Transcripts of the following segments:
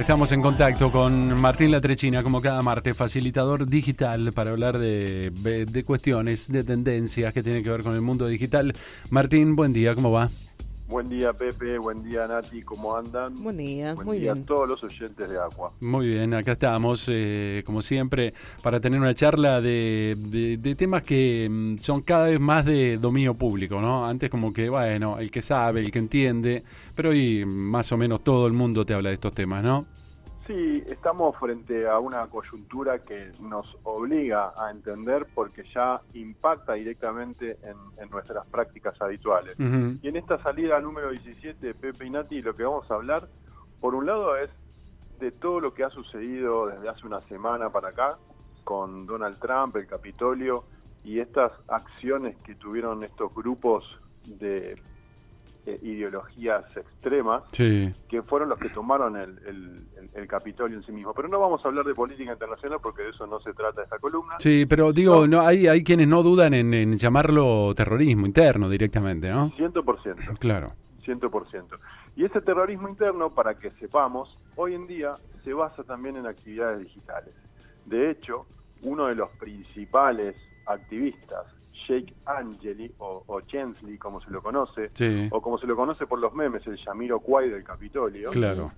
Estamos en contacto con Martín Latrechina, como cada martes, facilitador digital para hablar de, de cuestiones, de tendencias que tienen que ver con el mundo digital. Martín, buen día, ¿cómo va? Buen día Pepe, buen día Nati, ¿cómo andan? Buen día, buen muy día bien. a todos los oyentes de Agua. Muy bien, acá estamos, eh, como siempre, para tener una charla de, de- de temas que mm, son cada vez más de dominio público, ¿no? Antes como que, bueno, el que sabe, el que entiende, pero hoy más o menos todo el mundo te habla de estos temas, ¿no? Sí, estamos frente a una coyuntura que nos obliga a entender porque ya impacta directamente en, en nuestras prácticas habituales. Y en esta salida número 17 de Pepe y Nati lo que vamos a hablar, por un lado es de todo lo que ha sucedido desde hace una semana para acá con Donald Trump, el Capitolio y estas acciones que tuvieron estos grupos de eh, ideologías extremas Sí. que fueron los que tomaron el, el- el- el Capitolio en sí mismo. Pero no vamos a hablar de política internacional porque de eso no se trata esta columna. Sí, pero digo, no, hay, hay quienes no dudan en, en llamarlo terrorismo interno directamente, ¿no? 100%. Claro. 100%. Y ese terrorismo interno, para que sepamos, hoy en día se basa también en actividades digitales. De hecho, uno de los principales activistas, Sheikh Angeli o, o Chensley, como se lo conoce, Sí. o como se lo conoce por los memes, el Yamiro Kwai del Capitolio, Claro.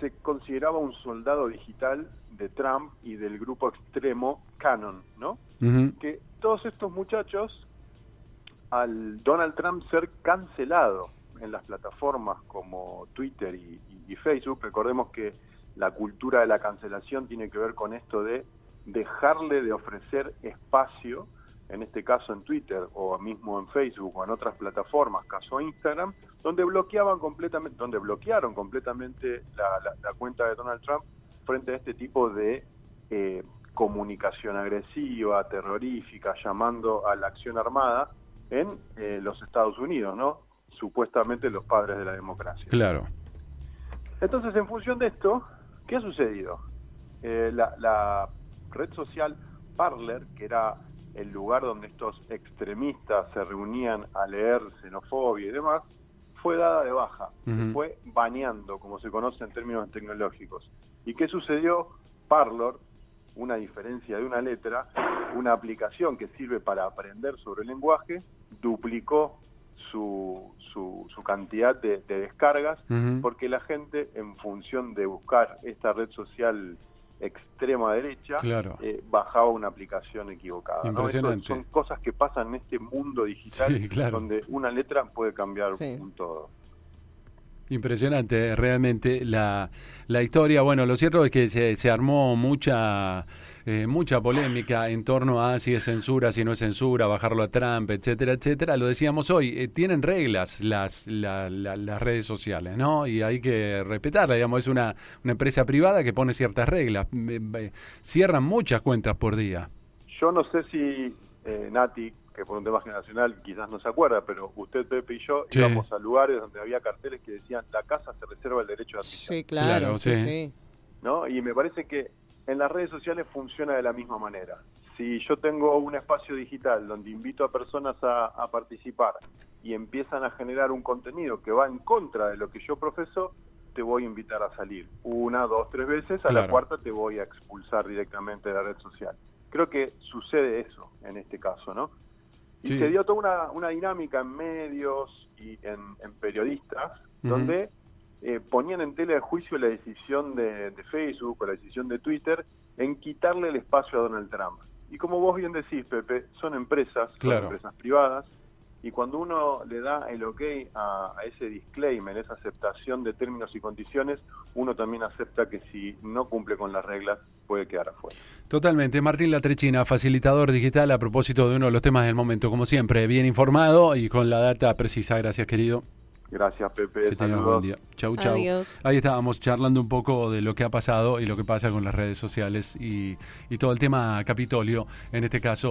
se consideraba un soldado digital de Trump y del grupo extremo Canon, ¿no? Que todos estos muchachos, al Donald Trump ser cancelado en las plataformas como Twitter y, y- y Facebook, recordemos que la cultura de la cancelación tiene que ver con esto de dejarle de ofrecer espacio, en este caso en Twitter o mismo en Facebook o en otras plataformas, caso Instagram, donde bloqueaban completamente, donde bloquearon completamente la, la- la cuenta de Donald Trump frente a este tipo de eh, comunicación agresiva, terrorífica, llamando a la acción armada en eh, los Estados Unidos, ¿no? Supuestamente los padres de la democracia. Claro. Entonces, en función de esto, ¿qué ha sucedido? Eh, la, la red social Parler, que era el lugar donde estos extremistas se reunían a leer xenofobia y demás, fue dada de baja, se fue baneando, como se conoce en términos tecnológicos. ¿Y qué sucedió? Parler, una diferencia de una letra, una aplicación que sirve para aprender sobre el lenguaje, duplicó su, su, su cantidad de, de descargas porque la gente, en función de buscar esta red social extrema derecha, Claro. eh, bajaba una aplicación equivocada. ¿no? Impresionante. Esto son cosas que pasan en este mundo digital Sí, claro. donde una letra puede cambiar Sí. un todo. Impresionante, realmente la, la historia. Bueno, lo cierto es que se, se armó mucha eh, mucha polémica en torno a si es censura, si no es censura, bajarlo a Trump, etcétera, etcétera. Lo decíamos hoy, eh, tienen reglas las, la- la- las redes sociales, ¿no? Y hay que respetarlas. Digamos, es una, una empresa privada que pone ciertas reglas. Me- me- Cierran muchas cuentas por día. Yo no sé si eh, Nati, que por un tema generacional quizás no se acuerda, pero usted, Pepe y yo Sí. íbamos a lugares donde había carteles que decían la casa se reserva el derecho de admisión. Sí, claro, Claro, sí, sí. sí. ¿no? Y me parece que en las redes sociales funciona de la misma manera. Si yo tengo un espacio digital donde invito a personas a, a participar y empiezan a generar un contenido que va en contra de lo que yo profeso, te voy a invitar a salir. Una, dos, tres veces, a Claro. la cuarta te voy a expulsar directamente de la red social. Creo que sucede eso en este caso, ¿no? Y Sí. se dio toda una, una dinámica en medios y en, en periodistas, donde eh, ponían en tela de juicio la decisión de, de Facebook o la decisión de Twitter en quitarle el espacio a Donald Trump. Y como vos bien decís, Pepe, son empresas, Claro. son empresas privadas, y cuando uno le da el ok a, a ese disclaimer, esa aceptación de términos y condiciones, uno también acepta que si no cumple con las reglas puede quedar afuera. Totalmente. Martín Latrechina, facilitador digital a propósito de uno de los temas del momento. Como siempre, bien informado y con la data precisa. Gracias, querido. Gracias, Pepe. Que tengas buen día. Chau, chau. Adiós. Ahí estábamos charlando un poco de lo que ha pasado y lo que pasa con las redes sociales y, y todo el tema Capitolio, en este caso.